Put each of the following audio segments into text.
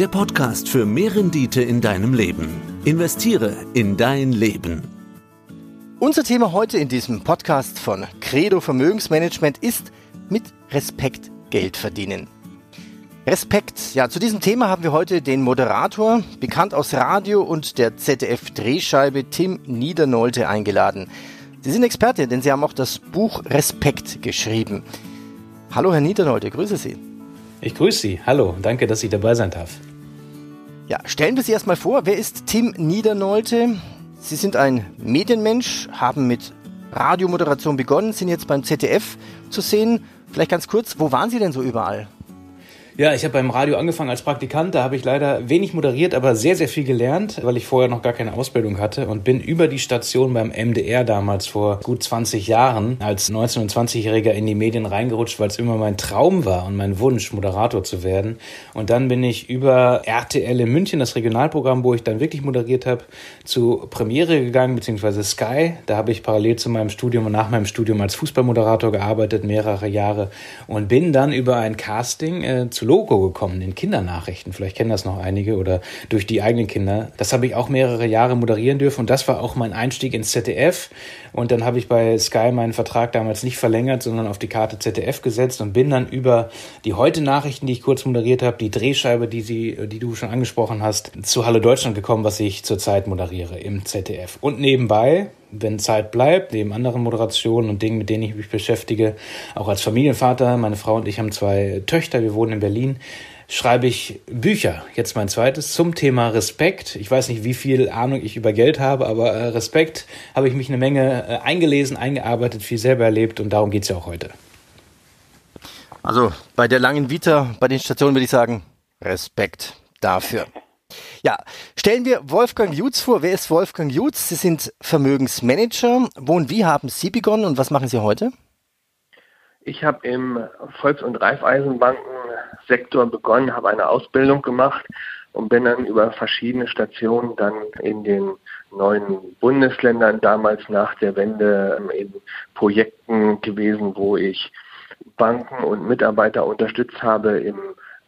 der Podcast für mehr Rendite in deinem Leben. Investiere in dein Leben. Unser Thema heute in diesem Podcast von Credo Vermögensmanagement ist mit Respekt Geld verdienen. Respekt. Ja, zu diesem Thema haben wir heute den Moderator, bekannt aus Radio und der ZDF-Drehscheibe, Tim Niedernolte eingeladen. Sie sind Experte, denn Sie haben auch das Buch Respekt geschrieben. Hallo, Herr Niedernolte, grüße Sie. Ich grüße Sie. Hallo, danke, dass ich dabei sein darf. Ja, stellen wir Sie erstmal vor, wer ist Tim Niedernolte? Sie sind ein Medienmensch, haben mit Radiomoderation begonnen, sind jetzt beim ZDF zu sehen. Vielleicht ganz kurz, wo waren Sie denn so überall? Ja, ich habe beim Radio angefangen als Praktikant. Da habe ich leider wenig moderiert, aber sehr, sehr viel gelernt, weil ich vorher noch gar keine Ausbildung hatte und bin über die Station beim MDR damals vor gut 20 Jahren als 19- und 20-Jähriger in die Medien reingerutscht, weil es immer mein Traum war und mein Wunsch, Moderator zu werden. Und dann bin ich über RTL in München, das Regionalprogramm, wo ich dann wirklich moderiert habe, zu Premiere gegangen, beziehungsweise Sky. Da habe ich parallel zu meinem Studium und nach meinem Studium als Fußballmoderator gearbeitet, mehrere Jahre und bin dann über ein Casting äh, zu Logo gekommen in Kindernachrichten. Vielleicht kennen das noch einige oder durch die eigenen Kinder. Das habe ich auch mehrere Jahre moderieren dürfen und das war auch mein Einstieg ins ZDF. Und dann habe ich bei Sky meinen Vertrag damals nicht verlängert, sondern auf die Karte ZDF gesetzt und bin dann über die heute Nachrichten, die ich kurz moderiert habe, die Drehscheibe, die sie, die du schon angesprochen hast, zu Hallo Deutschland gekommen, was ich zurzeit moderiere im ZDF. Und nebenbei wenn Zeit bleibt, neben anderen Moderationen und Dingen, mit denen ich mich beschäftige, auch als Familienvater. Meine Frau und ich haben zwei Töchter, wir wohnen in Berlin. Schreibe ich Bücher, jetzt mein zweites, zum Thema Respekt. Ich weiß nicht, wie viel Ahnung ich über Geld habe, aber äh, Respekt habe ich mich eine Menge äh, eingelesen, eingearbeitet, viel selber erlebt und darum geht es ja auch heute. Also bei der langen Vita, bei den Stationen würde ich sagen, Respekt dafür. Ja, stellen wir Wolfgang Jutz vor. Wer ist Wolfgang Jutz? Sie sind Vermögensmanager. Wo und wie haben Sie begonnen und was machen Sie heute? Ich habe im Volks- und Raiffeisenbankensektor begonnen, habe eine Ausbildung gemacht und bin dann über verschiedene Stationen dann in den neuen Bundesländern damals nach der Wende in Projekten gewesen, wo ich Banken und Mitarbeiter unterstützt habe im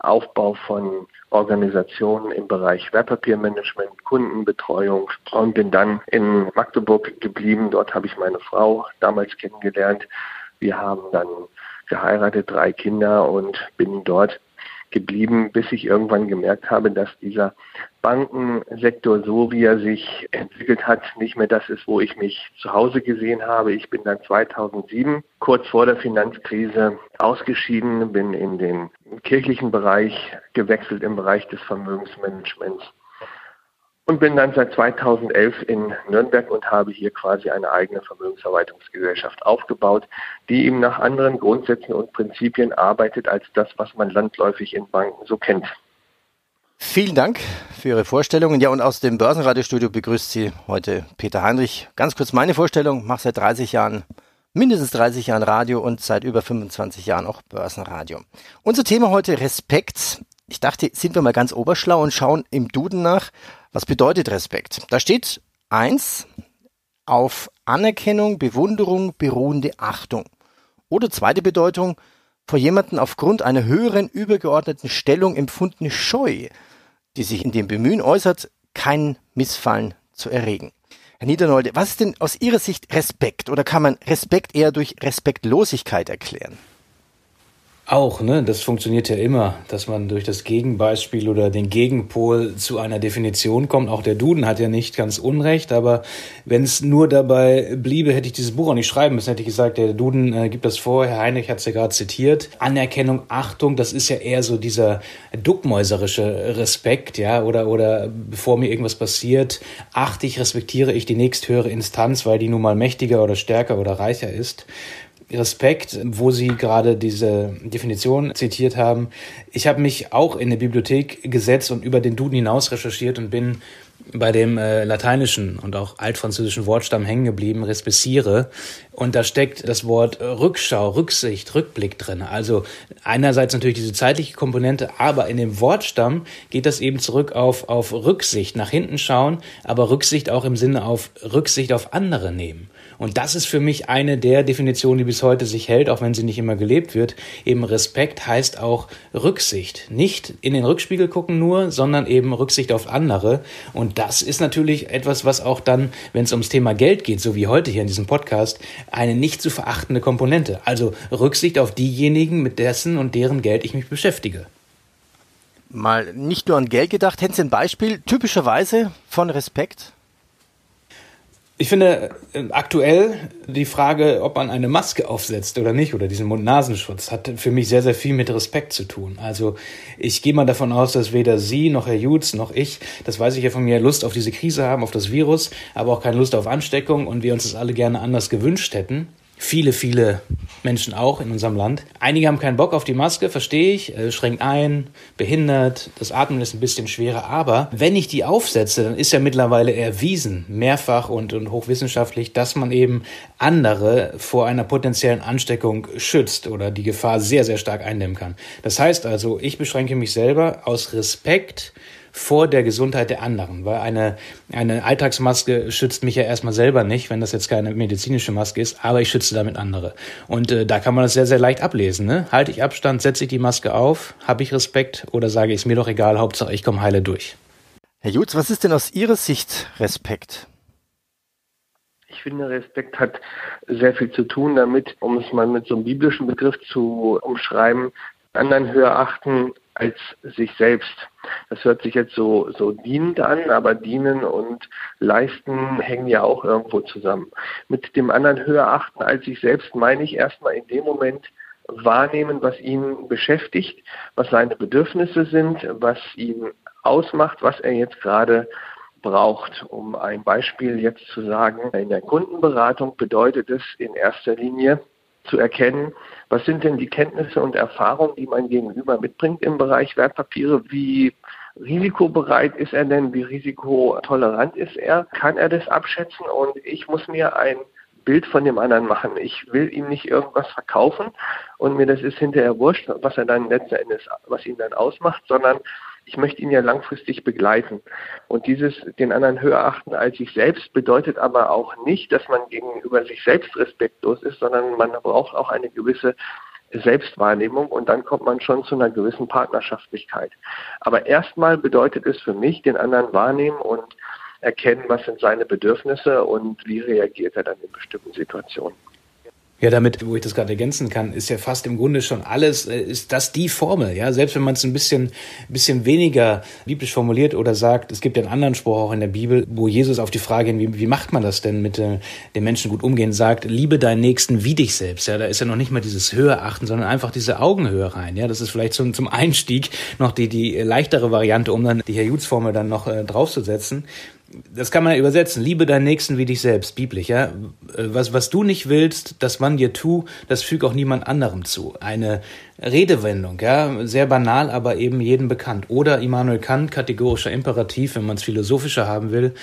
Aufbau von Organisationen im Bereich Wertpapiermanagement, Kundenbetreuung und bin dann in Magdeburg geblieben. Dort habe ich meine Frau damals kennengelernt. Wir haben dann geheiratet, drei Kinder und bin dort geblieben, bis ich irgendwann gemerkt habe, dass dieser Bankensektor, so wie er sich entwickelt hat, nicht mehr das ist, wo ich mich zu Hause gesehen habe. Ich bin dann 2007, kurz vor der Finanzkrise, ausgeschieden, bin in den kirchlichen Bereich gewechselt, im Bereich des Vermögensmanagements und bin dann seit 2011 in Nürnberg und habe hier quasi eine eigene Vermögensverwaltungsgesellschaft aufgebaut, die eben nach anderen Grundsätzen und Prinzipien arbeitet als das, was man landläufig in Banken so kennt. Vielen Dank für Ihre Vorstellungen. Ja, und aus dem Börsenradiostudio begrüßt Sie heute Peter Heinrich. Ganz kurz meine Vorstellung. Mache seit 30 Jahren, mindestens 30 Jahren Radio und seit über 25 Jahren auch Börsenradio. Unser Thema heute Respekt. Ich dachte, sind wir mal ganz oberschlau und schauen im Duden nach, was bedeutet Respekt? Da steht eins auf Anerkennung, Bewunderung beruhende Achtung. Oder zweite Bedeutung, vor jemanden aufgrund einer höheren übergeordneten Stellung empfundene Scheu, die sich in dem Bemühen äußert, kein Missfallen zu erregen. Herr Niedernolde, was ist denn aus Ihrer Sicht Respekt? Oder kann man Respekt eher durch Respektlosigkeit erklären? Auch, ne? Das funktioniert ja immer, dass man durch das Gegenbeispiel oder den Gegenpol zu einer Definition kommt. Auch der Duden hat ja nicht ganz Unrecht, aber wenn es nur dabei bliebe, hätte ich dieses Buch auch nicht schreiben müssen. Hätte ich gesagt, der Duden äh, gibt das vor, Herr Heinrich hat es ja gerade zitiert. Anerkennung, Achtung, das ist ja eher so dieser duckmäuserische Respekt, ja, oder, oder bevor mir irgendwas passiert, achte ich, respektiere ich die nächsthöhere Instanz, weil die nun mal mächtiger oder stärker oder reicher ist. Respekt, wo Sie gerade diese Definition zitiert haben. Ich habe mich auch in der Bibliothek gesetzt und über den Duden hinaus recherchiert und bin bei dem äh, lateinischen und auch altfranzösischen Wortstamm hängen geblieben, respessiere. Und da steckt das Wort Rückschau, Rücksicht, Rückblick drin. Also einerseits natürlich diese zeitliche Komponente, aber in dem Wortstamm geht das eben zurück auf, auf Rücksicht, nach hinten schauen, aber Rücksicht auch im Sinne auf Rücksicht auf andere nehmen. Und das ist für mich eine der Definitionen, die bis heute sich hält, auch wenn sie nicht immer gelebt wird. Eben Respekt heißt auch Rücksicht. Nicht in den Rückspiegel gucken nur, sondern eben Rücksicht auf andere. Und das ist natürlich etwas, was auch dann, wenn es ums Thema Geld geht, so wie heute hier in diesem Podcast, eine nicht zu verachtende Komponente. Also Rücksicht auf diejenigen, mit dessen und deren Geld ich mich beschäftige mal nicht nur an Geld gedacht. Hätten Sie ein Beispiel typischerweise von Respekt? Ich finde äh, aktuell die Frage, ob man eine Maske aufsetzt oder nicht, oder diesen Mund-Nasenschutz, hat für mich sehr, sehr viel mit Respekt zu tun. Also ich gehe mal davon aus, dass weder Sie noch Herr Jutz noch ich, das weiß ich ja von mir, Lust auf diese Krise haben, auf das Virus, aber auch keine Lust auf Ansteckung und wir uns das alle gerne anders gewünscht hätten viele, viele Menschen auch in unserem Land. Einige haben keinen Bock auf die Maske, verstehe ich, äh, schränkt ein, behindert, das Atmen ist ein bisschen schwerer. Aber wenn ich die aufsetze, dann ist ja mittlerweile erwiesen, mehrfach und, und hochwissenschaftlich, dass man eben andere vor einer potenziellen Ansteckung schützt oder die Gefahr sehr, sehr stark eindämmen kann. Das heißt also, ich beschränke mich selber aus Respekt vor der Gesundheit der anderen, weil eine, eine Alltagsmaske schützt mich ja erstmal selber nicht, wenn das jetzt keine medizinische Maske ist, aber ich schütze damit andere. Und äh, da kann man das sehr, sehr leicht ablesen. Ne? Halte ich Abstand, setze ich die Maske auf, habe ich Respekt oder sage ich, ist mir doch egal, Hauptsache ich komme heile durch. Herr Jutz, was ist denn aus Ihrer Sicht Respekt? Ich finde, Respekt hat sehr viel zu tun damit, um es mal mit so einem biblischen Begriff zu umschreiben, anderen höher achten als sich selbst. Das hört sich jetzt so, so dienend an, aber dienen und leisten hängen ja auch irgendwo zusammen. Mit dem anderen höher achten als sich selbst meine ich erstmal in dem Moment wahrnehmen, was ihn beschäftigt, was seine Bedürfnisse sind, was ihn ausmacht, was er jetzt gerade braucht. Um ein Beispiel jetzt zu sagen, in der Kundenberatung bedeutet es in erster Linie, zu erkennen, was sind denn die Kenntnisse und Erfahrungen, die mein Gegenüber mitbringt im Bereich Wertpapiere, wie risikobereit ist er denn, wie risikotolerant ist er, kann er das abschätzen? Und ich muss mir ein Bild von dem anderen machen. Ich will ihm nicht irgendwas verkaufen und mir das ist hinterher wurscht, was er dann letzten Endes, was ihn dann ausmacht, sondern ich möchte ihn ja langfristig begleiten. Und dieses den anderen höher achten als sich selbst bedeutet aber auch nicht, dass man gegenüber sich selbst respektlos ist, sondern man braucht auch eine gewisse Selbstwahrnehmung und dann kommt man schon zu einer gewissen Partnerschaftlichkeit. Aber erstmal bedeutet es für mich, den anderen wahrnehmen und erkennen, was sind seine Bedürfnisse und wie reagiert er dann in bestimmten Situationen. Ja, damit, wo ich das gerade ergänzen kann, ist ja fast im Grunde schon alles, äh, ist das die Formel, ja. Selbst wenn man es ein bisschen, bisschen weniger biblisch formuliert oder sagt, es gibt ja einen anderen Spruch auch in der Bibel, wo Jesus auf die Frage, wie, wie macht man das denn mit äh, den Menschen gut umgehen, sagt, liebe deinen Nächsten wie dich selbst, ja. Da ist ja noch nicht mal dieses Höhe achten, sondern einfach diese Augenhöhe rein, ja. Das ist vielleicht zum, zum Einstieg noch die, die leichtere Variante, um dann die Herr Jutz Formel dann noch äh, draufzusetzen das kann man übersetzen. Liebe deinen Nächsten wie dich selbst, biblisch, ja. Was, was du nicht willst, dass man dir tu, das füg auch niemand anderem zu. Eine Redewendung, ja, sehr banal, aber eben jedem bekannt. Oder Immanuel Kant, kategorischer Imperativ, wenn man es philosophischer haben will.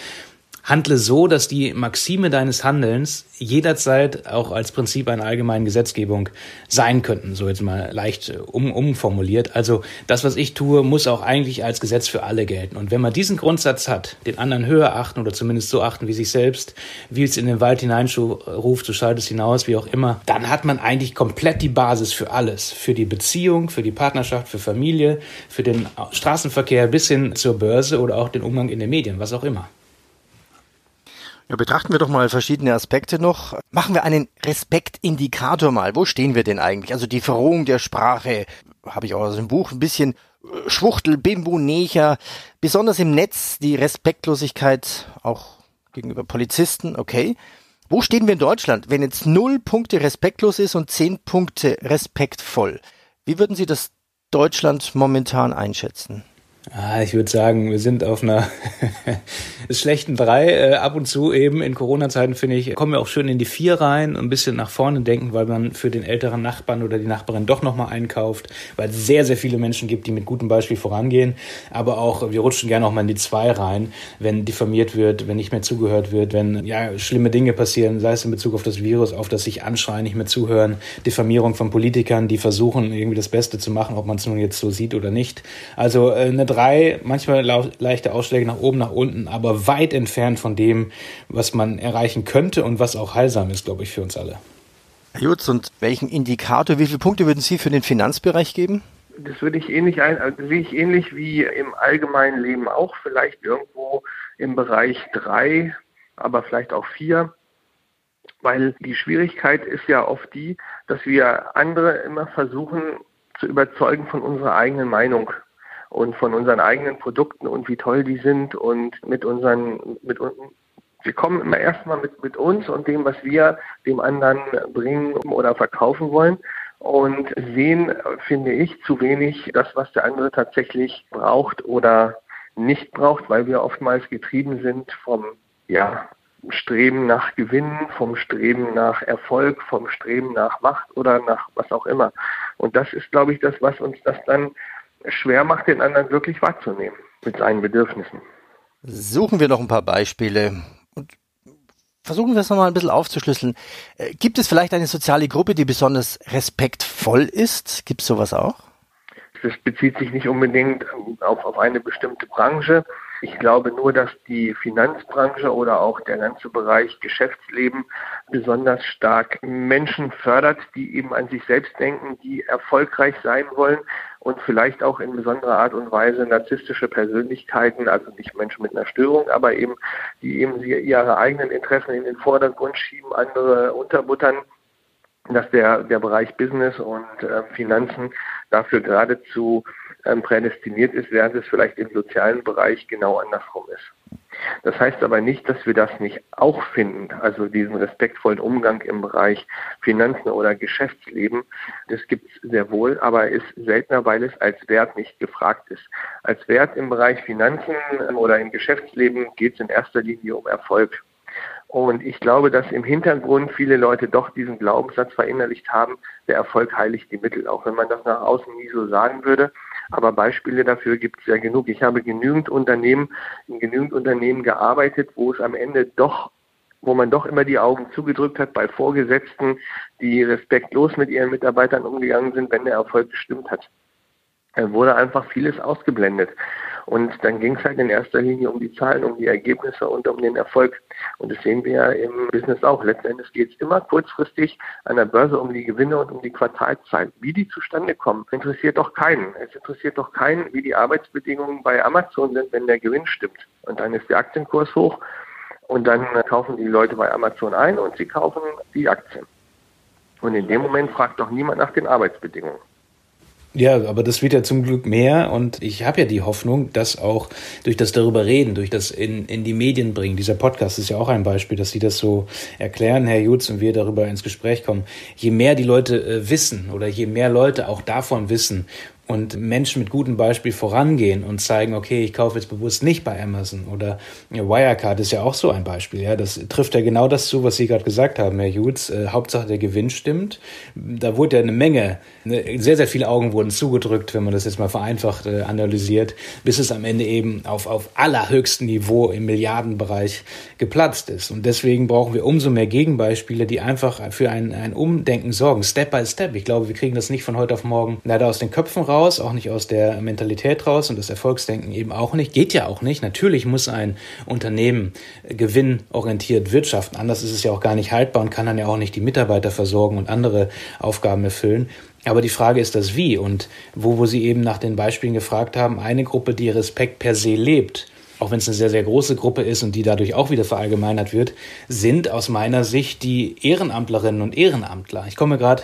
Handle so, dass die Maxime deines Handelns jederzeit auch als Prinzip einer allgemeinen Gesetzgebung sein könnten, so jetzt mal leicht äh, um, umformuliert. Also das, was ich tue, muss auch eigentlich als Gesetz für alle gelten. Und wenn man diesen Grundsatz hat, den anderen höher achten oder zumindest so achten wie sich selbst, wie es in den Wald hineinruft, du schaltest hinaus, wie auch immer, dann hat man eigentlich komplett die Basis für alles. Für die Beziehung, für die Partnerschaft, für Familie, für den Straßenverkehr bis hin zur Börse oder auch den Umgang in den Medien, was auch immer. Ja, betrachten wir doch mal verschiedene Aspekte noch. Machen wir einen Respektindikator mal. Wo stehen wir denn eigentlich? Also die Verrohung der Sprache, habe ich auch aus dem Buch ein bisschen äh, Schwuchtel, Bimbo, Necher, besonders im Netz die Respektlosigkeit auch gegenüber Polizisten, okay. Wo stehen wir in Deutschland, wenn jetzt null Punkte respektlos ist und zehn Punkte respektvoll? Wie würden Sie das Deutschland momentan einschätzen? Ah, ich würde sagen, wir sind auf einer schlechten drei. Äh, ab und zu eben in Corona-Zeiten, finde ich, kommen wir auch schön in die vier rein und ein bisschen nach vorne denken, weil man für den älteren Nachbarn oder die Nachbarin doch nochmal einkauft, weil es sehr, sehr viele Menschen gibt, die mit gutem Beispiel vorangehen. Aber auch, wir rutschen gerne auch mal in die zwei rein, wenn diffamiert wird, wenn nicht mehr zugehört wird, wenn ja schlimme Dinge passieren, sei es in Bezug auf das Virus, auf das sich anschreien, nicht mehr zuhören, Diffamierung von Politikern, die versuchen, irgendwie das Beste zu machen, ob man es nun jetzt so sieht oder nicht. Also äh, eine drei, manchmal leichte Ausschläge nach oben, nach unten, aber weit entfernt von dem, was man erreichen könnte und was auch heilsam ist, glaube ich, für uns alle. Herr Jutz, und welchen Indikator, wie viele Punkte würden Sie für den Finanzbereich geben? Das würde ich ähnlich ein, also sehe ich ähnlich wie im allgemeinen Leben auch, vielleicht irgendwo im Bereich drei, aber vielleicht auch vier. Weil die Schwierigkeit ist ja oft die, dass wir andere immer versuchen zu überzeugen von unserer eigenen Meinung und von unseren eigenen Produkten und wie toll die sind und mit unseren, mit wir kommen immer erstmal mit, mit uns und dem, was wir dem anderen bringen oder verkaufen wollen und sehen, finde ich, zu wenig das, was der andere tatsächlich braucht oder nicht braucht, weil wir oftmals getrieben sind vom, ja, Streben nach Gewinn, vom Streben nach Erfolg, vom Streben nach Macht oder nach was auch immer. Und das ist, glaube ich, das, was uns das dann schwer macht, den anderen wirklich wahrzunehmen mit seinen Bedürfnissen. Suchen wir noch ein paar Beispiele und versuchen wir es nochmal ein bisschen aufzuschlüsseln. Äh, gibt es vielleicht eine soziale Gruppe, die besonders respektvoll ist? Gibt es sowas auch? Das bezieht sich nicht unbedingt auf, auf eine bestimmte Branche. Ich glaube nur, dass die Finanzbranche oder auch der ganze Bereich Geschäftsleben besonders stark Menschen fördert, die eben an sich selbst denken, die erfolgreich sein wollen und vielleicht auch in besonderer Art und Weise narzisstische Persönlichkeiten, also nicht Menschen mit einer Störung, aber eben, die eben ihre eigenen Interessen in den Vordergrund schieben, andere unterbuttern dass der, der Bereich Business und äh, Finanzen dafür geradezu ähm, prädestiniert ist, während es vielleicht im sozialen Bereich genau andersrum ist. Das heißt aber nicht, dass wir das nicht auch finden, also diesen respektvollen Umgang im Bereich Finanzen oder Geschäftsleben. Das gibt es sehr wohl, aber ist seltener, weil es als Wert nicht gefragt ist. Als Wert im Bereich Finanzen oder im Geschäftsleben geht es in erster Linie um Erfolg. Und ich glaube, dass im Hintergrund viele Leute doch diesen Glaubenssatz verinnerlicht haben, der Erfolg heiligt die Mittel, auch wenn man das nach außen nie so sagen würde. Aber Beispiele dafür gibt es ja genug. Ich habe genügend Unternehmen, in genügend Unternehmen gearbeitet, wo es am Ende doch wo man doch immer die Augen zugedrückt hat bei Vorgesetzten, die respektlos mit ihren Mitarbeitern umgegangen sind, wenn der Erfolg gestimmt hat. Da wurde einfach vieles ausgeblendet. Und dann ging es halt in erster Linie um die Zahlen, um die Ergebnisse und um den Erfolg. Und das sehen wir ja im Business auch. Letzten Endes geht es immer kurzfristig an der Börse um die Gewinne und um die Quartalszahlen. Wie die zustande kommen, interessiert doch keinen. Es interessiert doch keinen, wie die Arbeitsbedingungen bei Amazon sind, wenn der Gewinn stimmt. Und dann ist der Aktienkurs hoch und dann kaufen die Leute bei Amazon ein und sie kaufen die Aktien. Und in dem Moment fragt doch niemand nach den Arbeitsbedingungen. Ja, aber das wird ja zum Glück mehr und ich habe ja die Hoffnung, dass auch durch das darüber reden, durch das in, in die Medien bringen, dieser Podcast ist ja auch ein Beispiel, dass Sie das so erklären, Herr Jutz, und wir darüber ins Gespräch kommen. Je mehr die Leute äh, wissen oder je mehr Leute auch davon wissen und Menschen mit gutem Beispiel vorangehen und zeigen, okay, ich kaufe jetzt bewusst nicht bei Amazon oder Wirecard ist ja auch so ein Beispiel. Ja, das trifft ja genau das zu, was Sie gerade gesagt haben, Herr Jutz. Äh, Hauptsache der Gewinn stimmt. Da wurde ja eine Menge, eine, sehr, sehr viele Augen wurden zugedrückt, wenn man das jetzt mal vereinfacht äh, analysiert, bis es am Ende eben auf, auf allerhöchstem Niveau im Milliardenbereich geplatzt ist. Und deswegen brauchen wir umso mehr Gegenbeispiele, die einfach für ein, ein Umdenken sorgen, Step by Step. Ich glaube, wir kriegen das nicht von heute auf morgen leider aus den Köpfen raus raus, auch nicht aus der Mentalität raus und das Erfolgsdenken eben auch nicht. Geht ja auch nicht. Natürlich muss ein Unternehmen gewinnorientiert wirtschaften. Anders ist es ja auch gar nicht haltbar und kann dann ja auch nicht die Mitarbeiter versorgen und andere Aufgaben erfüllen. Aber die Frage ist das Wie und wo, wo Sie eben nach den Beispielen gefragt haben, eine Gruppe, die Respekt per se lebt, auch wenn es eine sehr, sehr große Gruppe ist und die dadurch auch wieder verallgemeinert wird, sind aus meiner Sicht die Ehrenamtlerinnen und Ehrenamtler. Ich komme gerade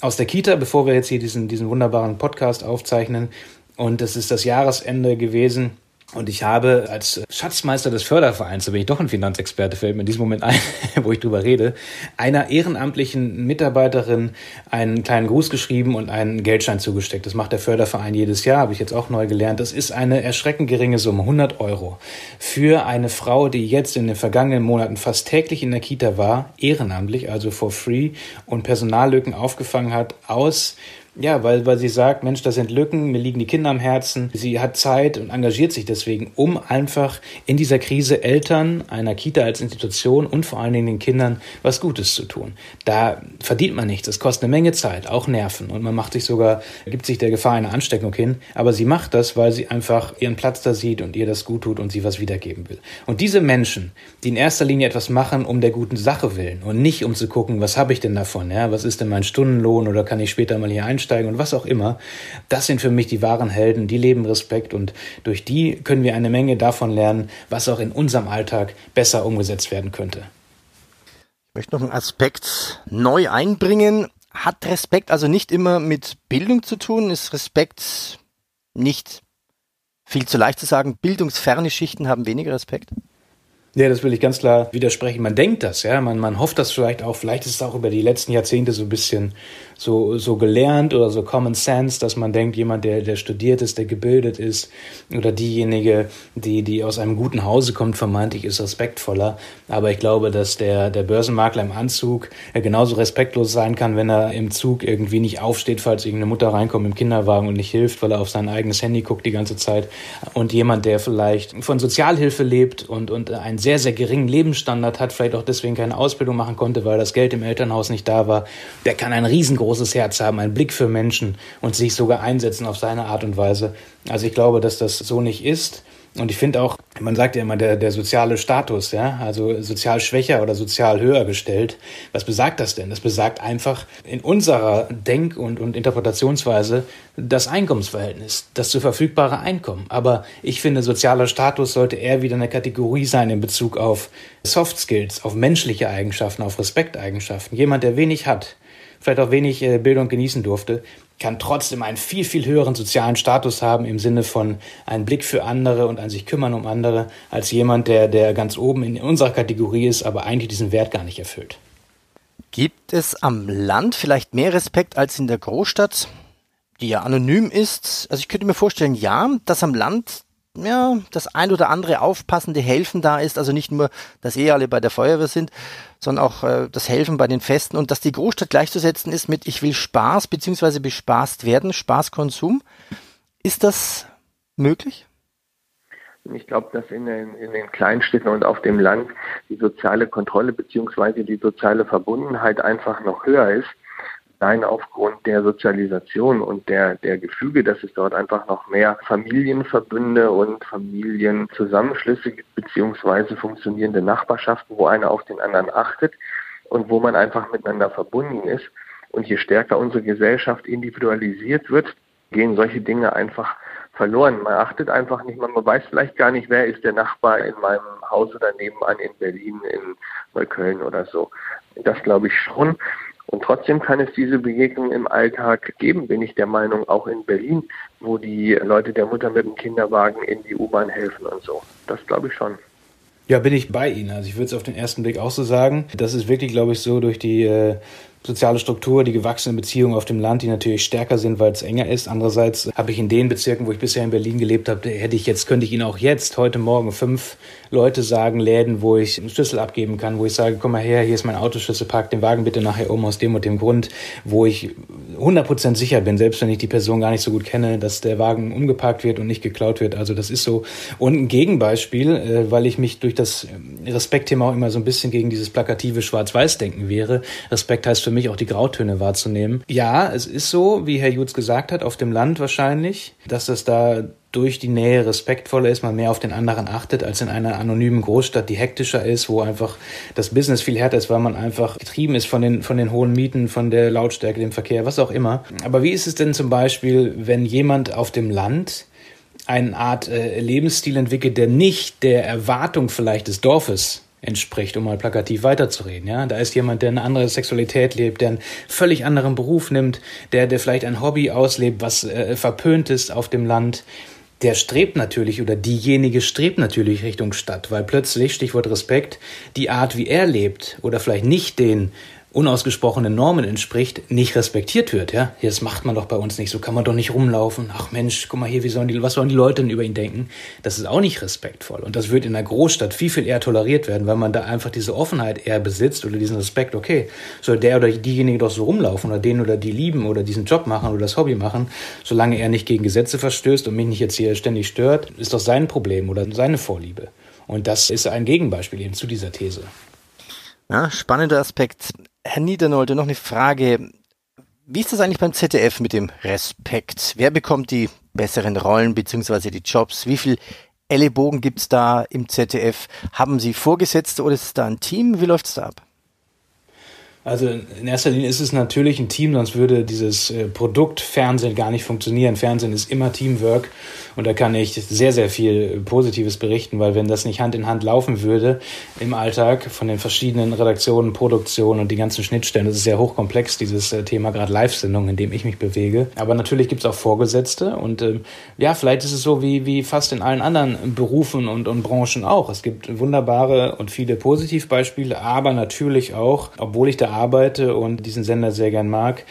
aus der Kita, bevor wir jetzt hier diesen, diesen wunderbaren Podcast aufzeichnen. Und es ist das Jahresende gewesen. Und ich habe als Schatzmeister des Fördervereins, da bin ich doch ein Finanzexperte, fällt mir in diesem Moment ein, wo ich drüber rede, einer ehrenamtlichen Mitarbeiterin einen kleinen Gruß geschrieben und einen Geldschein zugesteckt. Das macht der Förderverein jedes Jahr, habe ich jetzt auch neu gelernt. Das ist eine erschreckend geringe Summe, 100 Euro. Für eine Frau, die jetzt in den vergangenen Monaten fast täglich in der Kita war, ehrenamtlich, also for free, und Personallücken aufgefangen hat aus Ja, weil, weil sie sagt, Mensch, da sind Lücken, mir liegen die Kinder am Herzen. Sie hat Zeit und engagiert sich deswegen, um einfach in dieser Krise Eltern, einer Kita als Institution und vor allen Dingen den Kindern was Gutes zu tun. Da verdient man nichts. Es kostet eine Menge Zeit, auch Nerven. Und man macht sich sogar, gibt sich der Gefahr einer Ansteckung hin. Aber sie macht das, weil sie einfach ihren Platz da sieht und ihr das gut tut und sie was wiedergeben will. Und diese Menschen, die in erster Linie etwas machen, um der guten Sache willen und nicht um zu gucken, was habe ich denn davon? Ja, was ist denn mein Stundenlohn oder kann ich später mal hier einsteigen? Einsteigen und was auch immer. Das sind für mich die wahren Helden, die leben Respekt und durch die können wir eine Menge davon lernen, was auch in unserem Alltag besser umgesetzt werden könnte. Ich möchte noch einen Aspekt neu einbringen. Hat Respekt also nicht immer mit Bildung zu tun? Ist Respekt nicht viel zu leicht zu sagen, bildungsferne Schichten haben weniger Respekt? Ja, das will ich ganz klar widersprechen. Man denkt das, ja, man, man hofft das vielleicht auch, vielleicht ist es auch über die letzten Jahrzehnte so ein bisschen so, so gelernt oder so Common Sense, dass man denkt, jemand, der, der studiert ist, der gebildet ist oder diejenige, die, die aus einem guten Hause kommt, vermeintlich ist respektvoller. Aber ich glaube, dass der, der Börsenmakler im Anzug genauso respektlos sein kann, wenn er im Zug irgendwie nicht aufsteht, falls irgendeine Mutter reinkommt im Kinderwagen und nicht hilft, weil er auf sein eigenes Handy guckt die ganze Zeit. Und jemand, der vielleicht von Sozialhilfe lebt und, und einen sehr, sehr geringen Lebensstandard hat, vielleicht auch deswegen keine Ausbildung machen konnte, weil das Geld im Elternhaus nicht da war, der kann einen riesengroßen großes Herz haben, einen Blick für Menschen und sich sogar einsetzen auf seine Art und Weise. Also ich glaube, dass das so nicht ist. Und ich finde auch, man sagt ja immer, der, der soziale Status, ja, also sozial schwächer oder sozial höher gestellt. Was besagt das denn? Das besagt einfach in unserer Denk- und, und Interpretationsweise das Einkommensverhältnis, das zu verfügbare Einkommen. Aber ich finde, sozialer Status sollte eher wieder eine Kategorie sein in Bezug auf Soft Skills, auf menschliche Eigenschaften, auf Respekteigenschaften. Jemand, der wenig hat, vielleicht auch wenig äh, Bildung genießen durfte, kann trotzdem einen viel, viel höheren sozialen Status haben im Sinne von einen Blick für andere und an sich kümmern um andere, als jemand, der, der ganz oben in unserer Kategorie ist, aber eigentlich diesen Wert gar nicht erfüllt. Gibt es am Land vielleicht mehr Respekt als in der Großstadt, die ja anonym ist? Also ich könnte mir vorstellen, ja, dass am Land ja, das ein oder andere aufpassende Helfen da ist, also nicht nur, dass eh alle bei der Feuerwehr sind, sondern auch äh, das Helfen bei den Festen und dass die Großstadt gleichzusetzen ist mit ich will Spaß beziehungsweise bespaßt werden, Spaßkonsum. Ist das möglich? Ich glaube, dass in den, in den Kleinstädten und auf dem Land die soziale Kontrolle beziehungsweise die soziale Verbundenheit einfach noch höher ist Nein, aufgrund der Sozialisation und der, der Gefüge, dass es dort einfach noch mehr Familienverbünde und Familienzusammenschlüsse gibt, beziehungsweise funktionierende Nachbarschaften, wo einer auf den anderen achtet und wo man einfach miteinander verbunden ist. Und je stärker unsere Gesellschaft individualisiert wird, gehen solche Dinge einfach verloren. Man achtet einfach nicht, man weiß vielleicht gar nicht, wer ist der Nachbar in meinem Haus oder nebenan in Berlin, in Neukölln oder so. Das glaube ich schon. Und trotzdem kann es diese Begegnung im Alltag geben, bin ich der Meinung, auch in Berlin, wo die Leute der Mutter mit dem Kinderwagen in die U-Bahn helfen und so. Das glaube ich schon. Ja, bin ich bei Ihnen. Also ich würde es auf den ersten Blick auch so sagen. Das ist wirklich, glaube ich, so durch die äh, soziale Struktur, die gewachsenen Beziehungen auf dem Land, die natürlich stärker sind, weil es enger ist. Andererseits habe ich in den Bezirken, wo ich bisher in Berlin gelebt habe, hätte ich jetzt, könnte ich Ihnen auch jetzt, heute Morgen, fünf Leute sagen, Läden, wo ich einen Schlüssel abgeben kann, wo ich sage, komm mal her, hier ist mein Autoschlüssel, park den Wagen bitte nachher um aus dem und dem Grund, wo ich 100% sicher bin, selbst wenn ich die Person gar nicht so gut kenne, dass der Wagen umgeparkt wird und nicht geklaut wird. Also das ist so. Und ein Gegenbeispiel, äh, weil ich mich durch das Respektthema auch immer so ein bisschen gegen dieses plakative Schwarz-Weiß-Denken wäre. Respekt heißt für mich auch die Grautöne wahrzunehmen. Ja, es ist so, wie Herr Jutz gesagt hat, auf dem Land wahrscheinlich, dass das da durch die Nähe respektvoller ist, man mehr auf den anderen achtet, als in einer anonymen Großstadt, die hektischer ist, wo einfach das Business viel härter ist, weil man einfach getrieben ist von den, von den hohen Mieten, von der Lautstärke, dem Verkehr, was auch immer. Aber wie ist es denn zum Beispiel, wenn jemand auf dem Land eine Art äh, Lebensstil entwickelt, der nicht der Erwartung vielleicht des Dorfes entspricht, um mal plakativ weiterzureden. Ja, da ist jemand, der eine andere Sexualität lebt, der einen völlig anderen Beruf nimmt, der, der vielleicht ein Hobby auslebt, was äh, verpönt ist auf dem Land. Der strebt natürlich oder diejenige strebt natürlich Richtung Stadt, weil plötzlich, Stichwort Respekt, die Art, wie er lebt oder vielleicht nicht den unausgesprochenen Normen entspricht, nicht respektiert wird. Ja, das macht man doch bei uns nicht. So kann man doch nicht rumlaufen. Ach Mensch, guck mal hier, wie sollen die, was sollen die Leute denn über ihn denken? Das ist auch nicht respektvoll. Und das wird in einer Großstadt viel, viel eher toleriert werden, weil man da einfach diese Offenheit eher besitzt oder diesen Respekt. Okay, soll der oder diejenige doch so rumlaufen oder den oder die lieben oder diesen Job machen oder das Hobby machen, solange er nicht gegen Gesetze verstößt und mich nicht jetzt hier ständig stört, ist doch sein Problem oder seine Vorliebe. Und das ist ein Gegenbeispiel eben zu dieser These. Ja, spannender Aspekt. Herr Niedernolde, noch eine Frage. Wie ist das eigentlich beim ZDF mit dem Respekt? Wer bekommt die besseren Rollen bzw. die Jobs? Wie viel Ellenbogen gibt es da im ZDF? Haben Sie Vorgesetzte oder ist es da ein Team? Wie läuft es da ab? Also in erster Linie ist es natürlich ein Team, sonst würde dieses äh, Produkt Fernsehen gar nicht funktionieren. Fernsehen ist immer Teamwork und da kann ich sehr, sehr viel Positives berichten, weil wenn das nicht Hand in Hand laufen würde im Alltag von den verschiedenen Redaktionen, Produktionen und die ganzen Schnittstellen, das ist sehr hochkomplex, dieses äh, Thema gerade Live-Sendungen, in dem ich mich bewege. Aber natürlich gibt es auch Vorgesetzte und ähm, ja, vielleicht ist es so wie, wie fast in allen anderen Berufen und, und Branchen auch. Es gibt wunderbare und viele Positivbeispiele, aber natürlich auch, obwohl ich da arbeite und diesen Sender sehr gern mag,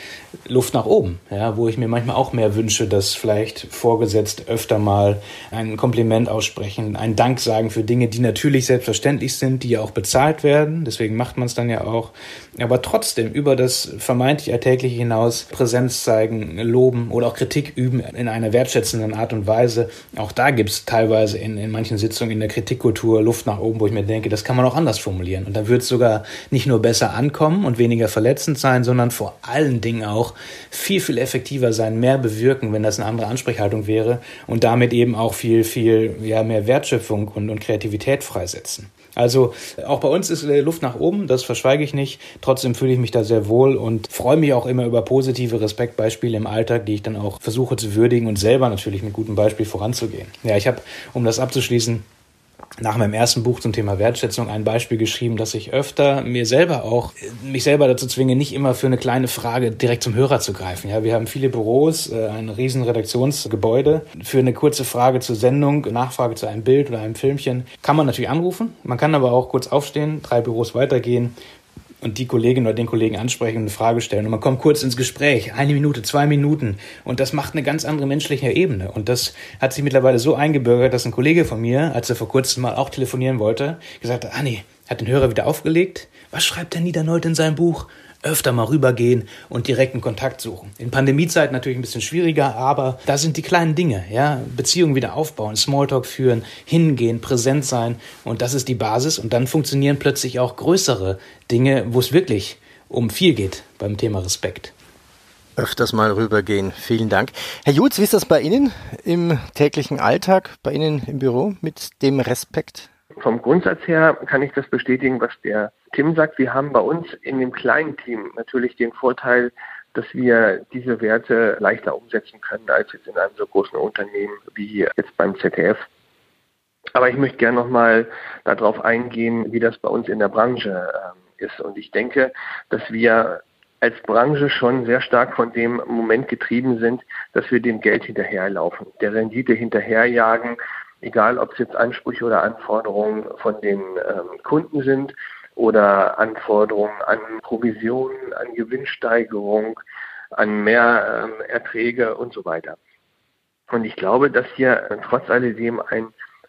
Luft nach oben, ja, wo ich mir manchmal auch mehr wünsche, dass vielleicht vorgesetzt öfter mal ein Kompliment aussprechen, einen Dank sagen für Dinge, die natürlich selbstverständlich sind, die ja auch bezahlt werden, deswegen macht man es dann ja auch, aber trotzdem über das vermeintlich Alltägliche hinaus Präsenz zeigen, loben oder auch Kritik üben in einer wertschätzenden Art und Weise. Auch da gibt es teilweise in, in manchen Sitzungen in der Kritikkultur Luft nach oben, wo ich mir denke, das kann man auch anders formulieren. Und dann wird es sogar nicht nur besser ankommen und weniger verletzend sein, sondern vor allen Dingen auch viel, viel effektiver sein, mehr bewirken, wenn das eine andere Ansprechhaltung wäre und damit eben auch viel, viel ja, mehr Wertschöpfung und, und Kreativität freisetzen. Also auch bei uns ist Luft nach oben, das verschweige ich nicht. Trotzdem fühle ich mich da sehr wohl und freue mich auch immer über positive Respektbeispiele im Alltag, die ich dann auch versuche zu würdigen und selber natürlich mit gutem Beispiel voranzugehen. Ja, ich habe, um das abzuschließen, nach meinem ersten Buch zum Thema Wertschätzung ein Beispiel geschrieben, dass ich öfter mir selber auch, mich selber dazu zwinge, nicht immer für eine kleine Frage direkt zum Hörer zu greifen. Ja, wir haben viele Büros, äh, ein riesen Redaktionsgebäude. Für eine kurze Frage zur Sendung, Nachfrage zu einem Bild oder einem Filmchen kann man natürlich anrufen. Man kann aber auch kurz aufstehen, drei Büros weitergehen, und die Kollegin oder den Kollegen ansprechen und eine Frage stellen. Und man kommt kurz ins Gespräch, eine Minute, zwei Minuten. Und das macht eine ganz andere menschliche Ebene. Und das hat sich mittlerweile so eingebürgert, dass ein Kollege von mir, als er vor kurzem mal auch telefonieren wollte, gesagt hat, nee, hat den Hörer wieder aufgelegt. Was schreibt der Niedernold in seinem Buch? Öfter mal rübergehen und direkten Kontakt suchen. In Pandemiezeiten natürlich ein bisschen schwieriger, aber da sind die kleinen Dinge, ja, Beziehungen wieder aufbauen, Smalltalk führen, hingehen, präsent sein und das ist die Basis und dann funktionieren plötzlich auch größere Dinge, wo es wirklich um viel geht beim Thema Respekt. Öfters mal rübergehen. Vielen Dank. Herr Jutz, wie ist das bei Ihnen im täglichen Alltag, bei Ihnen im Büro mit dem Respekt? Vom Grundsatz her kann ich das bestätigen, was der Tim sagt. Wir haben bei uns in dem kleinen Team natürlich den Vorteil, dass wir diese Werte leichter umsetzen können als jetzt in einem so großen Unternehmen wie jetzt beim ZDF. Aber ich möchte gerne nochmal darauf eingehen, wie das bei uns in der Branche äh, ist. Und ich denke, dass wir als Branche schon sehr stark von dem Moment getrieben sind, dass wir dem Geld hinterherlaufen, der Rendite hinterherjagen, egal ob es jetzt Ansprüche oder Anforderungen von den ähm, Kunden sind oder Anforderungen an Provisionen, an Gewinnsteigerung, an mehr ähm, Erträge und so weiter. Und ich glaube, dass hier äh, trotz alledem ein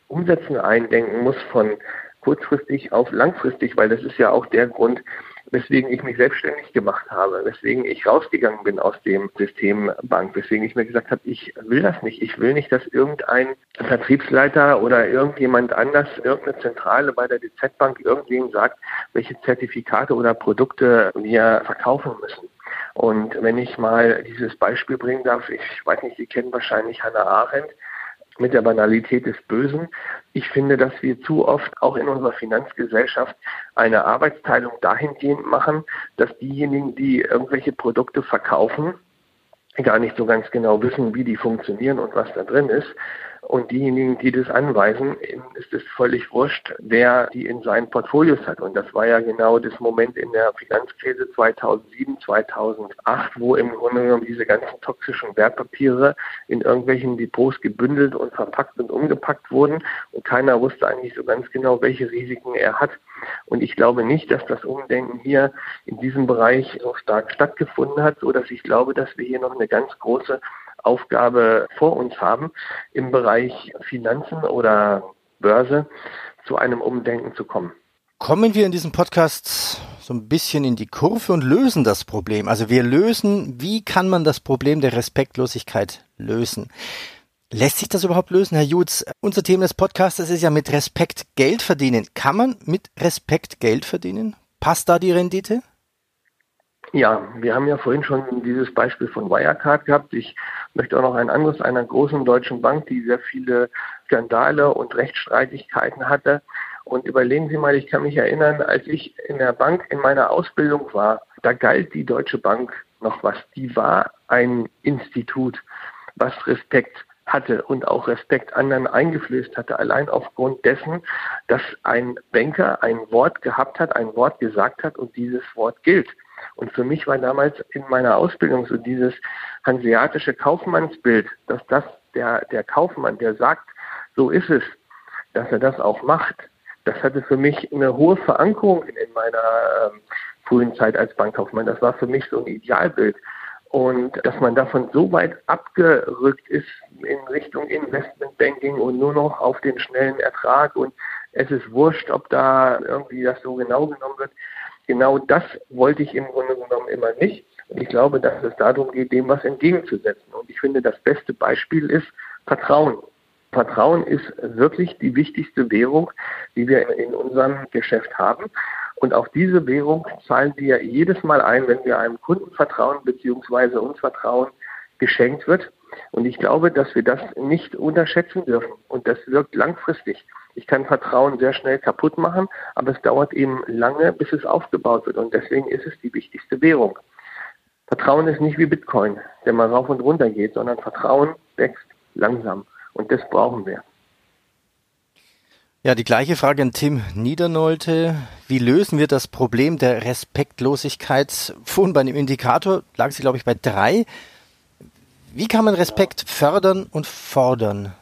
Umsetzen eindenken muss von kurzfristig auf langfristig, weil das ist ja auch der Grund, weswegen ich mich selbstständig gemacht habe, weswegen ich rausgegangen bin aus dem System Bank, weswegen ich mir gesagt habe, ich will das nicht. Ich will nicht, dass irgendein Vertriebsleiter oder irgendjemand anders, irgendeine Zentrale bei der DZ Bank irgendwem sagt, welche Zertifikate oder Produkte wir verkaufen müssen. Und wenn ich mal dieses Beispiel bringen darf, ich weiß nicht, Sie kennen wahrscheinlich Hannah Arendt, mit der Banalität des Bösen. Ich finde, dass wir zu oft auch in unserer Finanzgesellschaft eine Arbeitsteilung dahingehend machen, dass diejenigen, die irgendwelche Produkte verkaufen, gar nicht so ganz genau wissen, wie die funktionieren und was da drin ist Und diejenigen, die das anweisen, ist es völlig wurscht, wer die in seinen Portfolios hat. Und das war ja genau das Moment in der Finanzkrise 2007, 2008, wo im Grunde genommen diese ganzen toxischen Wertpapiere in irgendwelchen Depots gebündelt und verpackt und umgepackt wurden. Und keiner wusste eigentlich so ganz genau, welche Risiken er hat. Und ich glaube nicht, dass das Umdenken hier in diesem Bereich so stark stattgefunden hat, so dass ich glaube, dass wir hier noch eine ganz große Aufgabe vor uns haben, im Bereich Finanzen oder Börse zu einem Umdenken zu kommen. Kommen wir in diesem Podcast so ein bisschen in die Kurve und lösen das Problem. Also wir lösen, wie kann man das Problem der Respektlosigkeit lösen? Lässt sich das überhaupt lösen, Herr Jutz? Unser Thema des Podcasts ist ja mit Respekt Geld verdienen. Kann man mit Respekt Geld verdienen? Passt da die Rendite? Ja, wir haben ja vorhin schon dieses Beispiel von Wirecard gehabt. Ich möchte auch noch ein anderes einer großen deutschen Bank, die sehr viele Skandale und Rechtsstreitigkeiten hatte. Und überlegen Sie mal, ich kann mich erinnern, als ich in der Bank in meiner Ausbildung war, da galt die Deutsche Bank noch was. Die war ein Institut, was Respekt hatte und auch Respekt anderen eingeflößt hatte, allein aufgrund dessen, dass ein Banker ein Wort gehabt hat, ein Wort gesagt hat und dieses Wort gilt. Und für mich war damals in meiner Ausbildung so dieses hanseatische Kaufmannsbild, dass das der, der Kaufmann, der sagt, so ist es, dass er das auch macht. Das hatte für mich eine hohe Verankerung in, in meiner ähm, frühen Zeit als Bankkaufmann. Das war für mich so ein Idealbild. Und dass man davon so weit abgerückt ist in Richtung Investmentbanking und nur noch auf den schnellen Ertrag und es ist wurscht, ob da irgendwie das so genau genommen wird, genau das wollte ich im Grunde genommen immer nicht. Und ich glaube, dass es darum geht, dem was entgegenzusetzen. Und ich finde, das beste Beispiel ist Vertrauen. Vertrauen ist wirklich die wichtigste Währung, die wir in unserem Geschäft haben. Und auf diese Währung zahlen wir jedes Mal ein, wenn wir einem Kunden vertrauen bzw. uns Vertrauen geschenkt wird. Und ich glaube, dass wir das nicht unterschätzen dürfen. Und das wirkt langfristig. Ich kann Vertrauen sehr schnell kaputt machen, aber es dauert eben lange, bis es aufgebaut wird. Und deswegen ist es die wichtigste Währung. Vertrauen ist nicht wie Bitcoin, der mal rauf und runter geht, sondern Vertrauen wächst langsam. Und das brauchen wir. Ja, die gleiche Frage an Tim Niedernolte. Wie lösen wir das Problem der Respektlosigkeit? Vorhin bei dem Indikator lag sie, glaube ich, bei drei. Wie kann man Respekt fördern und fordern?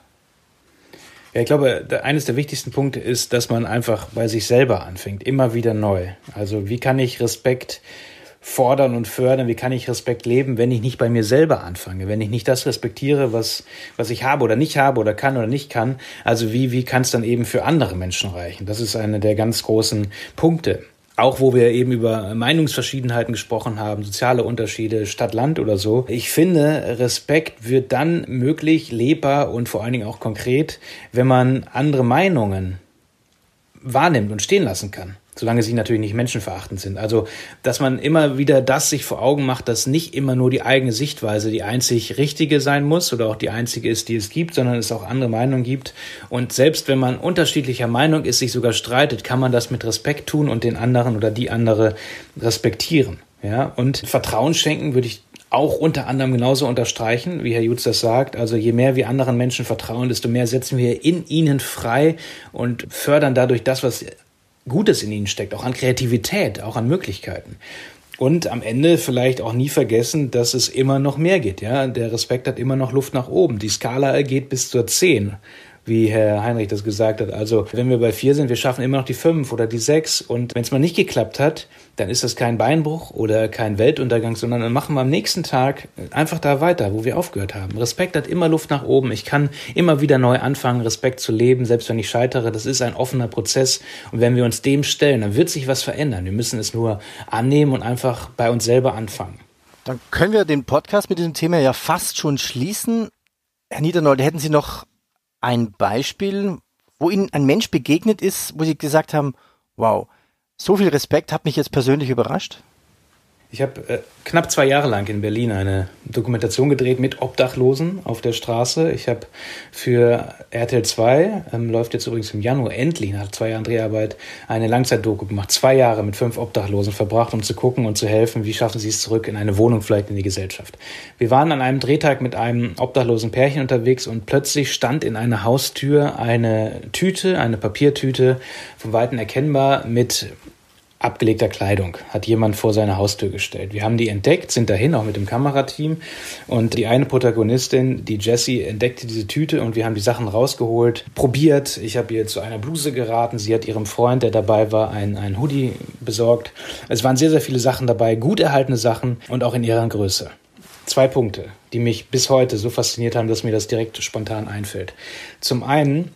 Ja, ich glaube, eines der wichtigsten Punkte ist, dass man einfach bei sich selber anfängt, immer wieder neu. Also wie kann ich Respekt fordern und fördern, wie kann ich Respekt leben, wenn ich nicht bei mir selber anfange, wenn ich nicht das respektiere, was, was ich habe oder nicht habe oder kann oder nicht kann. Also wie, wie kann es dann eben für andere Menschen reichen? Das ist einer der ganz großen Punkte auch wo wir eben über Meinungsverschiedenheiten gesprochen haben, soziale Unterschiede, Stadt-Land oder so. Ich finde, Respekt wird dann möglich, lebbar und vor allen Dingen auch konkret, wenn man andere Meinungen wahrnimmt und stehen lassen kann solange sie natürlich nicht menschenverachtend sind. Also, dass man immer wieder das sich vor Augen macht, dass nicht immer nur die eigene Sichtweise die einzig richtige sein muss oder auch die einzige ist, die es gibt, sondern es auch andere Meinungen gibt. Und selbst wenn man unterschiedlicher Meinung ist, sich sogar streitet, kann man das mit Respekt tun und den anderen oder die andere respektieren. Ja, und Vertrauen schenken würde ich auch unter anderem genauso unterstreichen, wie Herr Jutz das sagt. Also je mehr wir anderen Menschen vertrauen, desto mehr setzen wir in ihnen frei und fördern dadurch das, was Gutes in ihnen steckt, auch an Kreativität, auch an Möglichkeiten. Und am Ende vielleicht auch nie vergessen, dass es immer noch mehr geht. Ja, der Respekt hat immer noch Luft nach oben. Die Skala geht bis zur 10 wie Herr Heinrich das gesagt hat. Also wenn wir bei vier sind, wir schaffen immer noch die fünf oder die sechs. Und wenn es mal nicht geklappt hat, dann ist das kein Beinbruch oder kein Weltuntergang, sondern dann machen wir am nächsten Tag einfach da weiter, wo wir aufgehört haben. Respekt hat immer Luft nach oben. Ich kann immer wieder neu anfangen, Respekt zu leben, selbst wenn ich scheitere. Das ist ein offener Prozess. Und wenn wir uns dem stellen, dann wird sich was verändern. Wir müssen es nur annehmen und einfach bei uns selber anfangen. Dann können wir den Podcast mit diesem Thema ja fast schon schließen. Herr Niedernold, hätten Sie noch ein Beispiel, wo Ihnen ein Mensch begegnet ist, wo Sie gesagt haben, wow, so viel Respekt hat mich jetzt persönlich überrascht? Ich habe äh, knapp zwei Jahre lang in Berlin eine Dokumentation gedreht mit Obdachlosen auf der Straße. Ich habe für RTL 2, ähm, läuft jetzt übrigens im Januar endlich nach zwei Jahren Dreharbeit, eine Langzeitdoku gemacht. Zwei Jahre mit fünf Obdachlosen verbracht, um zu gucken und zu helfen, wie schaffen sie es zurück in eine Wohnung, vielleicht in die Gesellschaft. Wir waren an einem Drehtag mit einem obdachlosen Pärchen unterwegs und plötzlich stand in einer Haustür eine Tüte, eine Papiertüte, von Weitem erkennbar mit abgelegter Kleidung hat jemand vor seine Haustür gestellt. Wir haben die entdeckt, sind dahin, auch mit dem Kamerateam. Und die eine Protagonistin, die Jessie, entdeckte diese Tüte und wir haben die Sachen rausgeholt, probiert. Ich habe ihr zu einer Bluse geraten. Sie hat ihrem Freund, der dabei war, ein, Hoodie besorgt. Es waren sehr, sehr viele Sachen dabei, gut erhaltene Sachen und auch in ihrer Größe. Zwei Punkte, die mich bis heute so fasziniert haben, dass mir das direkt spontan einfällt. Zum einen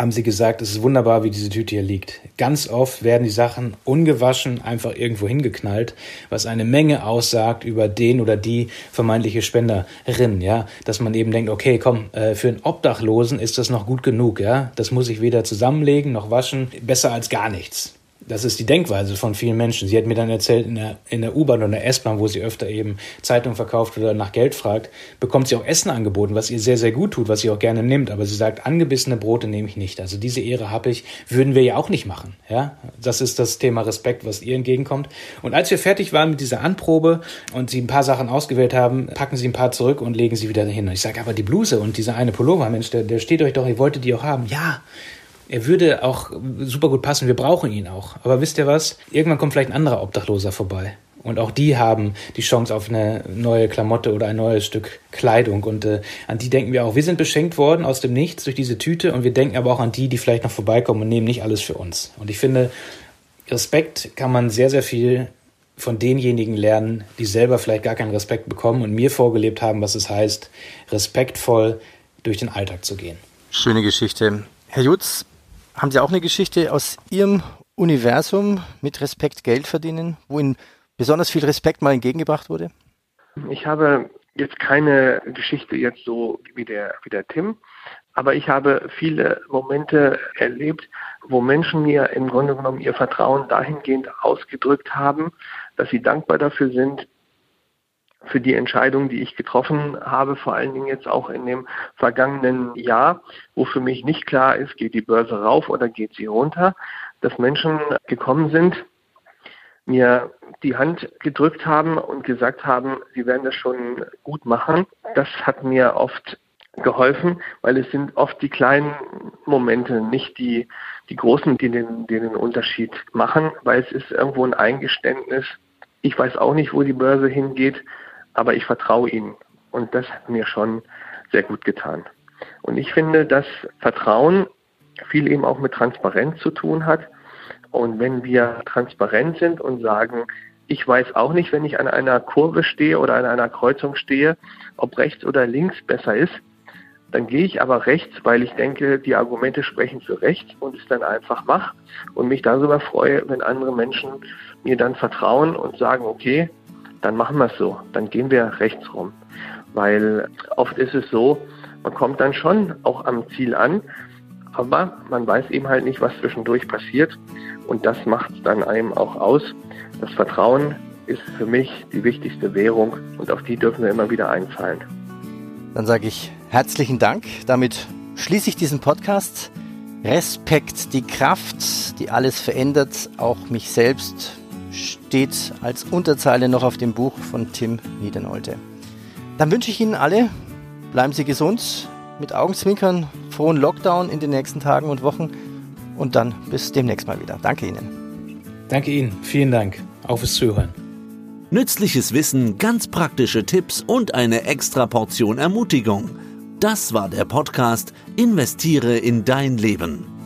haben sie gesagt, es ist wunderbar, wie diese Tüte hier liegt. Ganz oft werden die Sachen ungewaschen einfach irgendwo hingeknallt, was eine Menge aussagt über den oder die vermeintliche Spenderin, ja, dass man eben denkt, okay, komm, äh, für einen Obdachlosen ist das noch gut genug, ja, das muss ich weder zusammenlegen noch waschen, besser als gar nichts. Das ist die Denkweise von vielen Menschen. Sie hat mir dann erzählt, in der, in der U-Bahn oder der S-Bahn, wo sie öfter eben Zeitung verkauft oder nach Geld fragt, bekommt sie auch Essen angeboten, was ihr sehr, sehr gut tut, was sie auch gerne nimmt. Aber sie sagt, angebissene Brote nehme ich nicht. Also diese Ehre habe ich, würden wir ja auch nicht machen. Ja, das ist das Thema Respekt, was ihr entgegenkommt. Und als wir fertig waren mit dieser Anprobe und sie ein paar Sachen ausgewählt haben, packen sie ein paar zurück und legen sie wieder hin. Und ich sage, aber die Bluse und dieser eine Pullover, Mensch, der, der steht euch doch, ihr wolltet die auch haben. Ja, er würde auch super gut passen. Wir brauchen ihn auch. Aber wisst ihr was? Irgendwann kommt vielleicht ein anderer Obdachloser vorbei. Und auch die haben die Chance auf eine neue Klamotte oder ein neues Stück Kleidung. Und äh, an die denken wir auch. Wir sind beschenkt worden aus dem Nichts durch diese Tüte. Und wir denken aber auch an die, die vielleicht noch vorbeikommen und nehmen nicht alles für uns. Und ich finde, Respekt kann man sehr, sehr viel von denjenigen lernen, die selber vielleicht gar keinen Respekt bekommen und mir vorgelebt haben, was es heißt, respektvoll durch den Alltag zu gehen. Schöne Geschichte. Herr Jutz, haben Sie auch eine Geschichte aus Ihrem Universum mit Respekt Geld verdienen, wo Ihnen besonders viel Respekt mal entgegengebracht wurde? Ich habe jetzt keine Geschichte jetzt so wie der, wie der Tim, aber ich habe viele Momente erlebt, wo Menschen mir im Grunde genommen ihr Vertrauen dahingehend ausgedrückt haben, dass sie dankbar dafür sind, für die Entscheidung, die ich getroffen habe, vor allen Dingen jetzt auch in dem vergangenen Jahr, wo für mich nicht klar ist, geht die Börse rauf oder geht sie runter, dass Menschen gekommen sind, mir die Hand gedrückt haben und gesagt haben, sie werden das schon gut machen. Das hat mir oft geholfen, weil es sind oft die kleinen Momente, nicht die, die großen, die den, die den Unterschied machen, weil es ist irgendwo ein Eingeständnis. Ich weiß auch nicht, wo die Börse hingeht aber ich vertraue ihnen. Und das hat mir schon sehr gut getan. Und ich finde, dass Vertrauen viel eben auch mit Transparenz zu tun hat. Und wenn wir transparent sind und sagen, ich weiß auch nicht, wenn ich an einer Kurve stehe oder an einer Kreuzung stehe, ob rechts oder links besser ist, dann gehe ich aber rechts, weil ich denke, die Argumente sprechen für rechts und es dann einfach mache und mich darüber freue, wenn andere Menschen mir dann vertrauen und sagen, okay, dann machen wir es so. Dann gehen wir rechts rum. Weil oft ist es so, man kommt dann schon auch am Ziel an, aber man weiß eben halt nicht, was zwischendurch passiert. Und das macht es dann einem auch aus. Das Vertrauen ist für mich die wichtigste Währung und auf die dürfen wir immer wieder einzahlen. Dann sage ich herzlichen Dank. Damit schließe ich diesen Podcast. Respekt, die Kraft, die alles verändert, auch mich selbst steht als Unterzeile noch auf dem Buch von Tim Niedernolte. Dann wünsche ich Ihnen alle, bleiben Sie gesund, mit Augenzwinkern, frohen Lockdown in den nächsten Tagen und Wochen und dann bis demnächst mal wieder. Danke Ihnen. Danke Ihnen, vielen Dank. Auf fürs Zuhören. Nützliches Wissen, ganz praktische Tipps und eine extra Portion Ermutigung. Das war der Podcast Investiere in dein Leben.